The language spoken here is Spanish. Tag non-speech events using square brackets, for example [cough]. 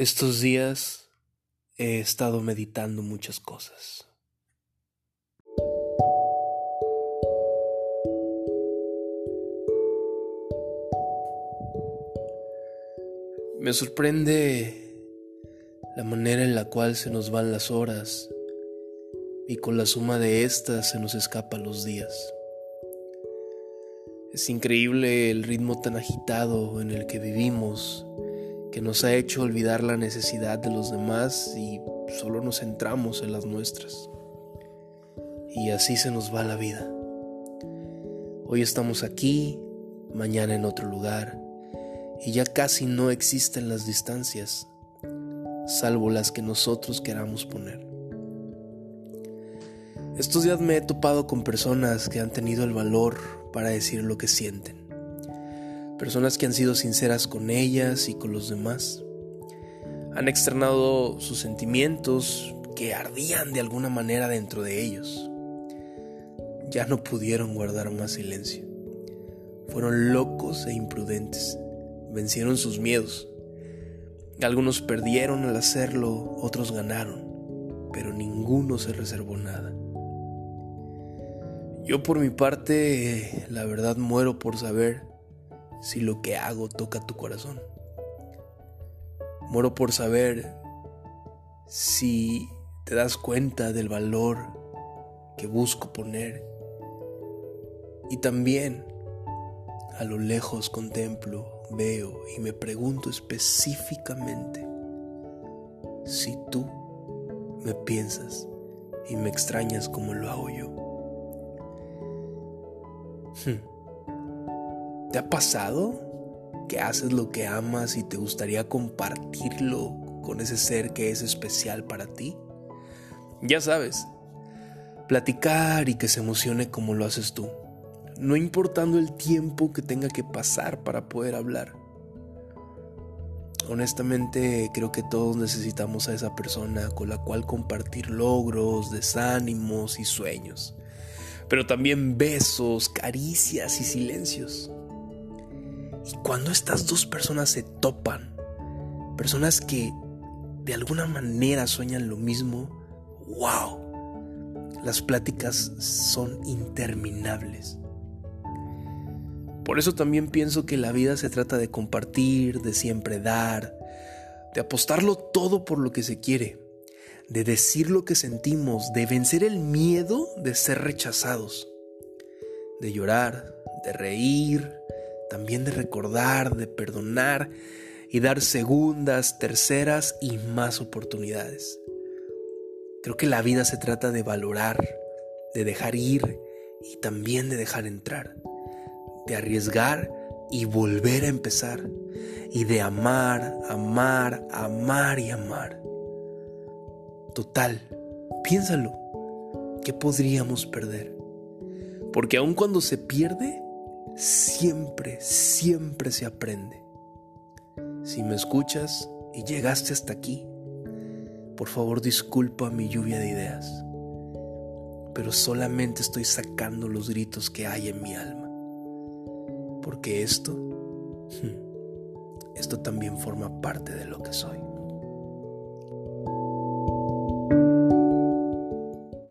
Estos días he estado meditando muchas cosas. Me sorprende la manera en la cual se nos van las horas y con la suma de estas se nos escapan los días. Es increíble el ritmo tan agitado en el que vivimos que nos ha hecho olvidar la necesidad de los demás y solo nos centramos en las nuestras. Y así se nos va la vida. Hoy estamos aquí, mañana en otro lugar, y ya casi no existen las distancias, salvo las que nosotros queramos poner. Estos días me he topado con personas que han tenido el valor para decir lo que sienten personas que han sido sinceras con ellas y con los demás. Han externado sus sentimientos que ardían de alguna manera dentro de ellos. Ya no pudieron guardar más silencio. Fueron locos e imprudentes. Vencieron sus miedos. Algunos perdieron al hacerlo, otros ganaron, pero ninguno se reservó nada. Yo por mi parte, la verdad muero por saber si lo que hago toca tu corazón. Muero por saber si te das cuenta del valor que busco poner. Y también a lo lejos contemplo, veo y me pregunto específicamente si tú me piensas y me extrañas como lo hago yo. Hmm. ¿Te ha pasado que haces lo que amas y te gustaría compartirlo con ese ser que es especial para ti? Ya sabes, platicar y que se emocione como lo haces tú, no importando el tiempo que tenga que pasar para poder hablar. Honestamente creo que todos necesitamos a esa persona con la cual compartir logros, desánimos y sueños, pero también besos, caricias y silencios. Y cuando estas dos personas se topan, personas que de alguna manera sueñan lo mismo, wow, las pláticas son interminables. Por eso también pienso que la vida se trata de compartir, de siempre dar, de apostarlo todo por lo que se quiere, de decir lo que sentimos, de vencer el miedo de ser rechazados, de llorar, de reír, también de recordar, de perdonar y dar segundas, terceras y más oportunidades. Creo que la vida se trata de valorar, de dejar ir y también de dejar entrar, de arriesgar y volver a empezar, y de amar, amar, amar y amar. Total, piénsalo, ¿qué podríamos perder? Porque aun cuando se pierde, siempre, siempre se aprende. Si me escuchas y llegaste hasta aquí, por favor disculpa mi lluvia de ideas, pero solamente estoy sacando los gritos que hay en mi alma, porque esto, [laughs] esto también forma parte de lo que soy.